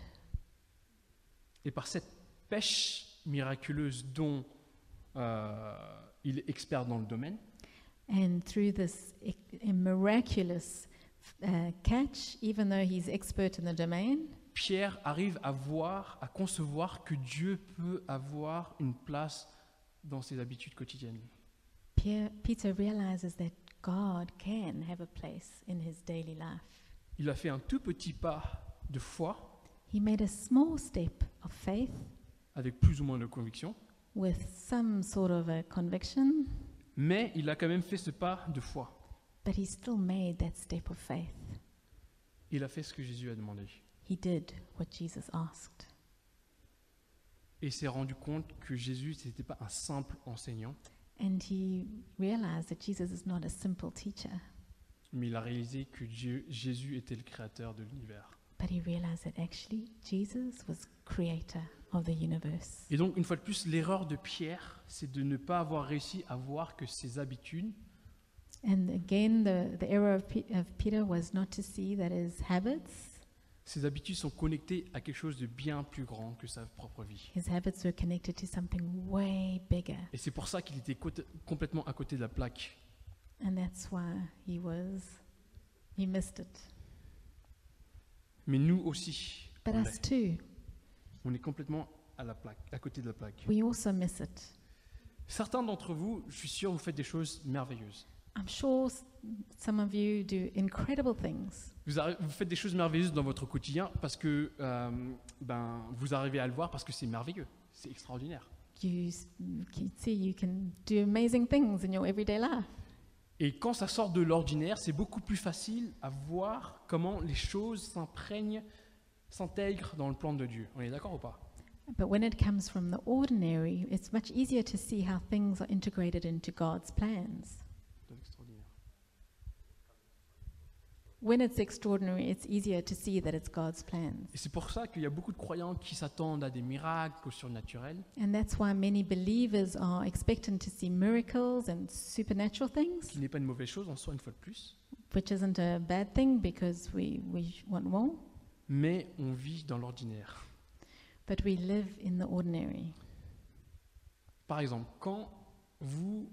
Et par cette pêche miraculeuse dont euh, il est expert dans le domaine, And through this a miraculous uh, catch, even though he's expert in the domain, Pierre arrive à voir, à concevoir que Dieu peut avoir une place dans ses habitudes quotidiennes. Pierre, Peter realizes that God can have a place in his daily life. Il a fait un tout petit pas de foi, He made a small step of faith avec plus ou moins de conviction, with some sort of a conviction, mais il a quand même fait ce pas de foi. but he still made that step of faith. Il a fait ce que Jésus a demandé. He did what Jesus asked. Et il s'est rendu compte que Jésus, ce n'était pas un simple enseignant, And he realized that Jesus is not a simple teacher, mais il a réalisé que Dieu, Jésus était le créateur de l'univers. But he realized that actually Jesus was creator of the universe. Et donc, une fois de plus, l'erreur de Pierre, c'est de ne pas avoir réussi à voir que ses habitudes And again, the, the error of, Pe- of Peter was not to see that his habits, Ces habitudes sont connectées à quelque chose de bien plus grand que sa propre vie. his habits were connected to something way bigger. Et c'est pour ça qu'il était côté- complètement à côté de la plaque. And that's why he was, he missed it. Mais nous aussi, But on us l'est. too, on est complètement à, la plaque, à côté de la plaque. we also miss it. Certains d'entre vous, je suis sûr, vous faites des choses merveilleuses. I'm sure some of you do incredible things. Vous, arri- vous faites des choses merveilleuses dans votre quotidien parce que euh, ben, vous arrivez à le voir parce que c'est merveilleux, c'est extraordinaire. You can see you can do amazing things in your everyday life. Et quand ça sort de l'ordinaire, c'est beaucoup plus facile à voir comment les choses s'imprègnent, s'intègrent dans le plan de Dieu. On est d'accord ou pas? But when it comes from the ordinary, it's much easier to see how things are integrated into God's plans. De l'extraordinaire. When it's extraordinary, it's easier to see that it's God's plans. Et c'est pour ça qu'il y a beaucoup de croyants qui s'attendent à des miracles, au surnaturel, And that's why many believers are expectant to see miracles and supernatural things, qui n'est pas une mauvaise chose en soi, une fois de plus. which isn't a bad thing because we, we want more. Mais on vit dans l'ordinaire. But we live in the ordinary. Par exemple, quand vous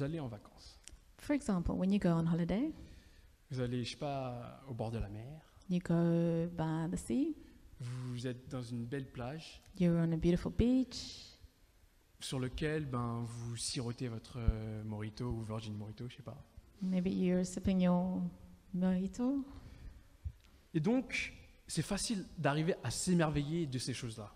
allez en vacances, For example, when you go on holiday, vous allez, je sais pas, au bord de la mer, you go by the sea, vous êtes dans une belle plage you're on a beautiful beach, sur lequel ben, vous sirotez votre euh, mojito ou Virgin Mojito, je sais pas. maybe you're sipping your mojito. Et donc, c'est facile d'arriver à s'émerveiller de ces choses-là.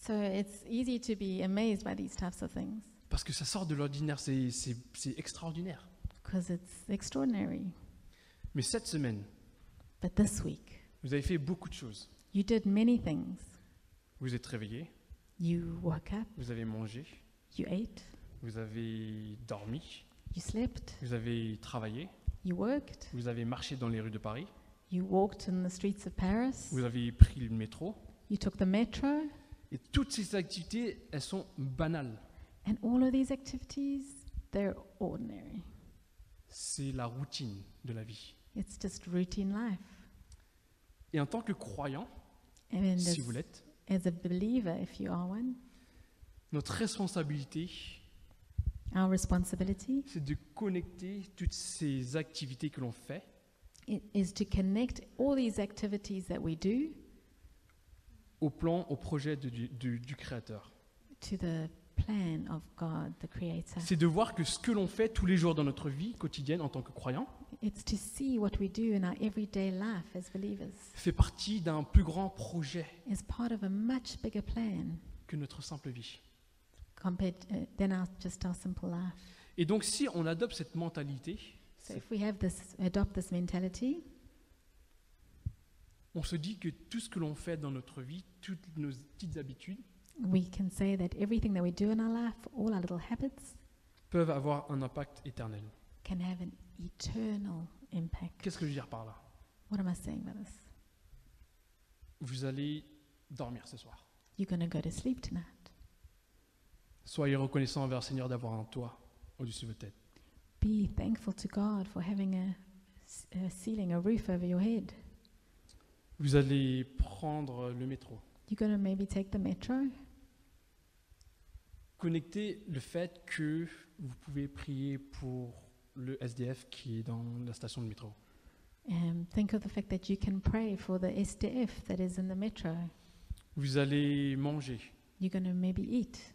So it's easy to be amazed by these types of things Parce que ça sort de l'ordinaire, c'est c'est- c'est extraordinaire. because it's extraordinary. Mais cette semaine, But this week, vous avez fait beaucoup de choses. you did many things. Vous êtes réveillé, You woke up, vous avez mangé, you ate, vous avez dormi, you slept, vous avez travaillé, you worked, vous avez marché dans les rues de Paris, you walked in the streets of Paris, vous avez pris le métro. you took the metro, Et toutes ces activités, elles sont banales. and all of these activities, they're ordinary. C'est la routine de la vie. It's just routine life. Et en tant que croyant, And si as, vous l'êtes, as a believer, if you are one, notre responsabilité, our responsibility c'est de connecter toutes ces activités que l'on fait i- is to connect all these activities that we do au plan, au projet de- du, du- du Créateur. to the plan of God, the Creator. C'est de voir que ce que l'on fait tous les jours dans notre vie quotidienne en tant que croyant It's to see what we do in our everyday life as believers fait partie d'un plus grand projet is part of a much bigger plan que notre simple vie. compared uh, than our, just our simple life. Et donc si on adopte cette mentalité, So if we have this, adopt this mentality, on se dit que tout ce que l'on fait dans notre vie, toutes nos petites habitudes, we can say that everything that we do in our life, all our little habits, peuvent avoir un impact éternel. can have an eternal impact. Qu'est-ce que je veux dire par là? What am I saying by this? Vous allez dormir ce soir. You're going to go to sleep tonight. Soyez reconnaissant envers le Seigneur d'avoir un toit au-dessus de votre tête. Be thankful to God for having a, a ceiling, a roof over your head. Vous allez prendre le métro. You're going to maybe take the metro. Connectez le fait que vous pouvez prier pour le SDF qui est dans la station de métro. Um, think of the fact that you can pray for the SDF that is in the metro. Vous allez manger, You're going to maybe eat.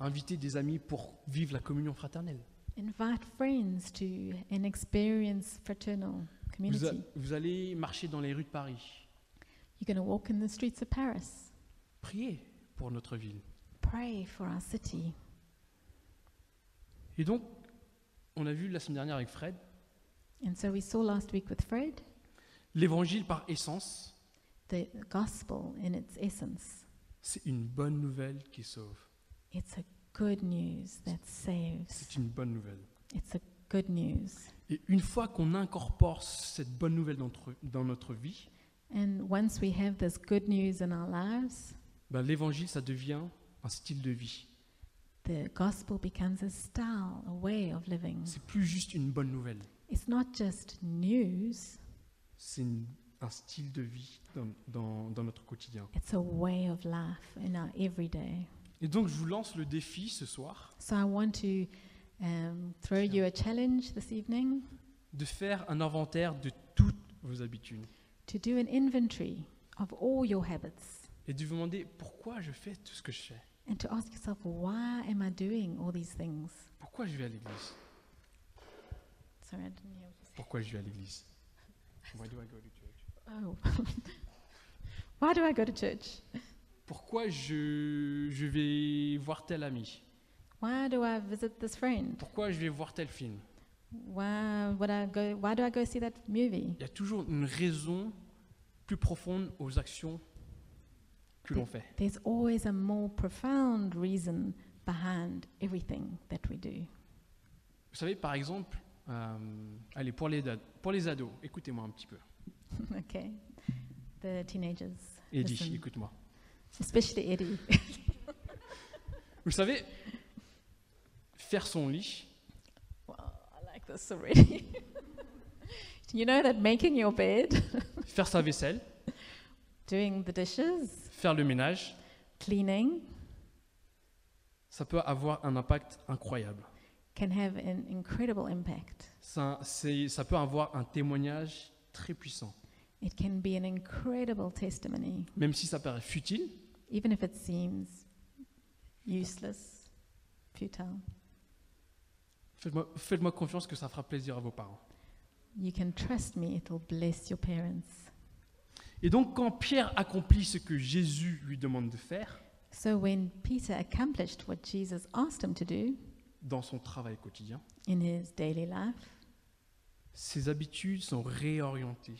inviter des amis pour vivre la communion fraternelle. Invite friends to an experience fraternal Vous, community. a- vous allez marcher dans les rues de Paris. You're going to walk in the streets of Paris. Priez pour notre ville. Pray for our city. Et donc, on a vu la semaine dernière avec Fred, And so we saw last week with Fred l'évangile par essence, the gospel in its essence. c'est une bonne nouvelle qui sauve. It's a good news that saves. C'est une bonne nouvelle. It's a good news. Et une fois qu'on incorpore cette bonne nouvelle dans notre, dans notre vie, And once we have this good news in our lives, ben, l'évangile, ça devient un style de vie. The gospel becomes a style, a way of living. C'est plus juste une bonne nouvelle. It's not just news, C'est un style de vie dans, dans- dans notre quotidien. it's a way of life in our everyday. Et donc, je vous lance le défi ce soir So I want to um, throw you a challenge this evening de faire un inventaire de toutes vos habitudes to do an inventory of all your habits et de vous demander pourquoi je fais tout ce que je fais. And to ask yourself, why am I doing all these things? Pourquoi je vais à l'église? Sorry, I didn't hear what you said. Pourquoi je vais à l'église? Why do I go to church? Oh. why do I go to church? Pourquoi je, je vais voir tel ami? Why do I visit this friend? Pourquoi je vais voir tel film? Why would I go? Why do I go see that movie? Il y a toujours une raison plus profonde aux actions que l'on fait. There's always a more profound reason behind everything that we do. Vous savez, par exemple, euh, allez, pour les, pour les ados, écoutez-moi un petit peu. okay, the teenagers, Eddie, écoute-moi. especially Eddie. Vous savez, faire son lit, Well, I like this already. you know that making your bed, faire sa vaisselle, doing the dishes, faire le ménage, cleaning ça peut avoir un impact incroyable. can have an incredible impact. Ça, peut avoir un témoignage très puissant. It can be an incredible testimony, Même si ça paraît futile, even if it seems useless, futile. faites-moi confiance que ça fera plaisir à vos parents. You can trust me, it will bless your parents. Et donc, quand Pierre accomplit ce que Jésus lui demande de faire So when Peter accomplished what Jesus asked him to do dans son travail quotidien, in his daily life, ses habitudes sont réorientées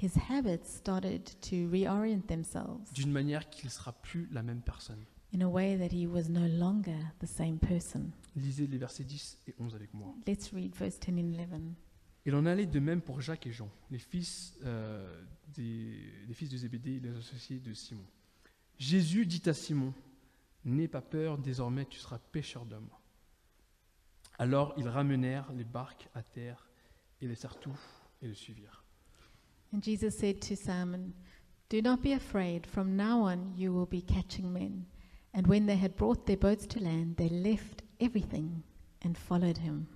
his habits started to reorient themselves d'une manière qu'il ne sera plus la même personne. in a way that he was no longer the same person. Lisez les versets 10 et 11 avec moi. Let's read verse 10 and 11. Il en allait de même pour Jacques et Jean, les fils, euh, des, les fils de Zébédée les associés de Simon. Jésus dit à Simon, N'aie pas peur, désormais tu seras pêcheur d'hommes. Alors ils ramenèrent les barques à terre et laissèrent tout et le suivirent. And Jesus said to Simon, Do not be afraid. From now on, you will be catching men. And when they had brought their boats to land, they left everything and followed him.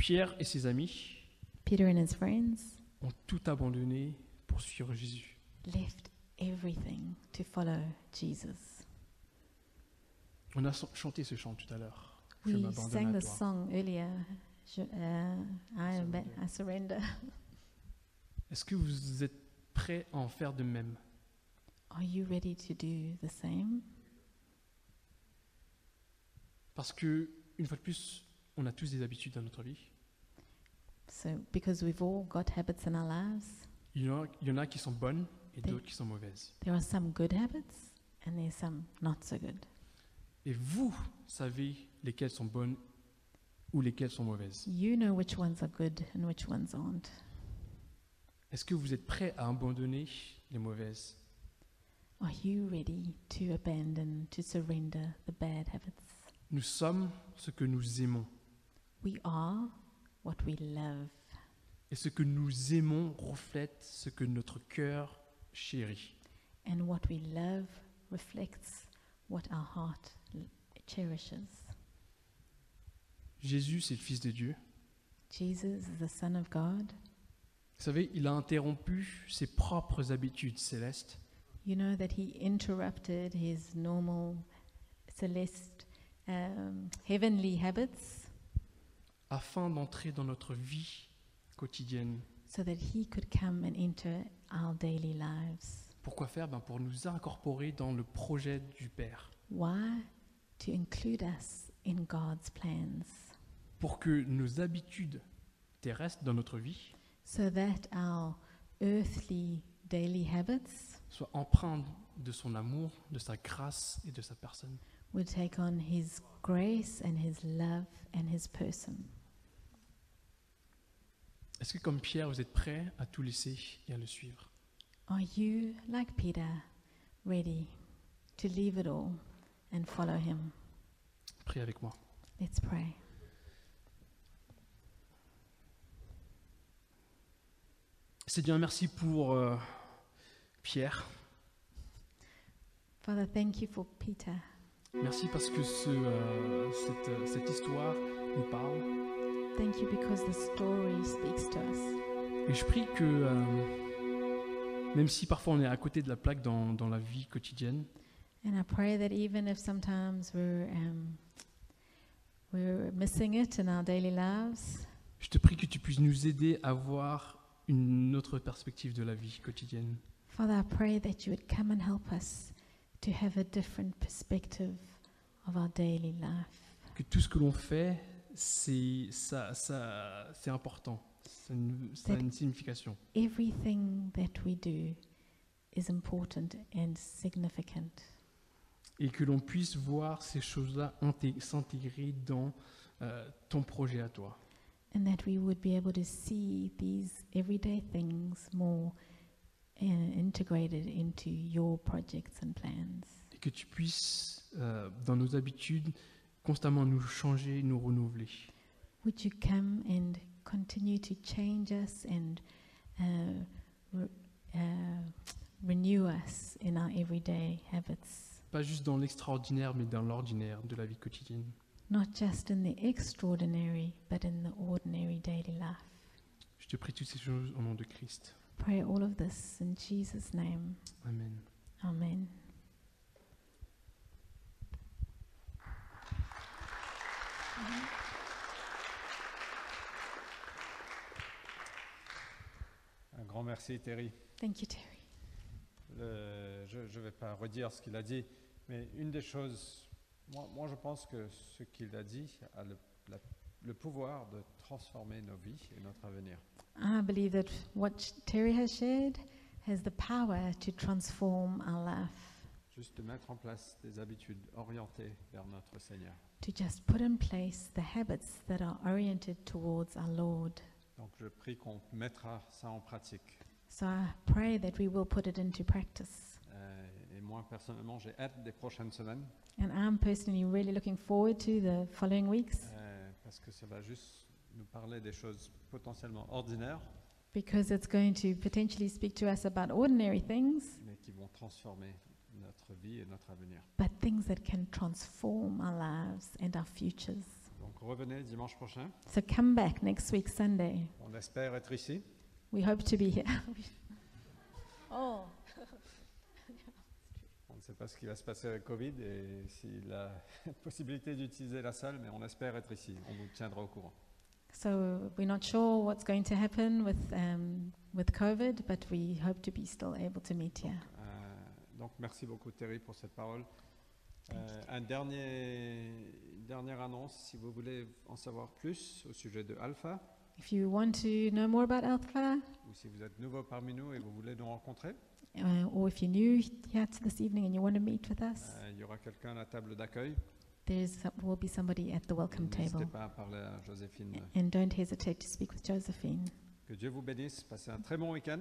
Pierre et ses amis Peter and his friends ont tout abandonné pour suivre Jésus. left everything to follow Jesus. On a ch- chanté ce chant tout à l'heure. Je We m'abandonne sang à the toi. song earlier. Je- uh, I, Surrender. I surrender. Est-ce que vous êtes prêts à en faire de même? Are you ready to do the same? Parce que, une fois de plus, on a tous des habitudes dans notre vie. So, because we've all got habits in our lives, Il y en a, il y en a qui sont bonnes et d'autres qui sont mauvaises. there are some good habits and there's some not so good. Et vous savez lesquelles sont bonnes ou lesquelles sont mauvaises. You know which ones are good and which ones aren't. Est-ce que vous êtes prêts à abandonner les mauvaises? Are you ready to abandon, to surrender the bad habits? Nous sommes ce que nous aimons. We are what we love, Et ce que nous aimons reflète ce que notre cœur chérit. and what we love reflects what our heart cherishes. Jésus, c'est le Fils de Dieu. Jesus is the Son of God. Vous savez, il a interrompu ses propres habitudes célestes You know that he interrupted his normal celeste, um, heavenly habits? Afin d'entrer dans notre vie quotidienne. so that he could come and enter our daily lives. Pourquoi faire? Ben Pour nous incorporer dans le projet du Père. Why? To include us in God's plans Pour que nos habitudes terrestres dans notre vie so that our earthly daily habits soient empreintes de son amour, de sa grâce et de sa personne. would take on his grace and his love and his person. Est-ce que comme Pierre, vous êtes prêts à tout laisser et à le suivre? Are you, like Peter, ready to leave it all and follow him? Priez avec moi. Let's pray. Seigneur, merci pour euh, Pierre. Father, thank you for Peter. Merci parce que ce, euh, cette, euh, cette histoire nous parle. Thank you because the story speaks to us. Et je prie que, euh, même si parfois on est à côté de la plaque dans, dans la vie quotidienne, And I pray that even if sometimes we're, um, we're missing it in our daily lives, je te prie que tu puisses nous aider à voir une autre perspective de la vie quotidienne. Father, I pray that you would come and help us to have a different perspective of our daily life. Que tout ce que l'on fait, c'est ça, ça, c'est important. Ça a une, ça a une signification. Everything that we do is important and significant. Et que l'on puisse voir ces choses-là inté- s'intégrer dans euh, ton projet à toi. And that we would be able to see these everyday things more uh, integrated into your projects and plans. Et que tu puisses, euh, dans nos habitudes, constamment nous changer, nous renouveler. Would you come and continue to change us and uh, re- uh, renew us in our everyday habits? Pas juste dans l'extraordinaire, mais dans l'ordinaire de la vie quotidienne. Not just in the extraordinary, but in the ordinary daily life. Je te prie toutes ces choses au nom de Christ. Pray all of this in Jesus' name. Amen. Amen. Un grand merci, Terry. Thank you, Terry. Le- je ne vais pas redire ce qu'il a dit, mais une des choses, moi, moi, je pense que ce qu'il a dit a le, la- le pouvoir de transformer nos vies et notre avenir. I believe that what Terry has shared has the power to transform our life, Juste de mettre en place des habitudes orientées vers notre Seigneur. To just put in place the habits that are oriented towards our Lord. Donc je prie qu'on mettra ça en pratique. So I pray that we will put it into practice. Euh, et moi, personnellement, j'ai hâte des prochaines semaines And I'm personally really looking forward to the following weeks euh, parce que ça va juste nous parler des choses potentiellement ordinaires, because it's going to potentially speak to us about ordinary things, mais qui vont transformer notre vie et notre avenir. but things that can transform our lives and our futures. Donc revenez dimanche prochain. So come back next week, Sunday. On espère être ici. We hope to be here. oh. On ne sait pas ce qui va se passer avec Covid et si la possibilité d'utiliser la salle, mais on espère être ici. On vous tiendra au courant. So we're not sure what's going to happen with um, with COVID, but we hope to be still able to meet here. Donc merci beaucoup Terry pour cette parole. Euh, un dernier, une dernière annonce, si vous voulez en savoir plus au sujet de Alpha, If you want to know more about Alpha, ou si vous êtes nouveau parmi nous et vous voulez nous rencontrer, uh, or if you're new to this evening and you want to meet with us, euh, il y aura quelqu'un à la table d'accueil. there's will be somebody at the welcome N'hésitez table. pas à parler à Joséphine. And don't hesitate to speak with Josephine. Que Dieu vous bénisse. Passez un très bon week-end.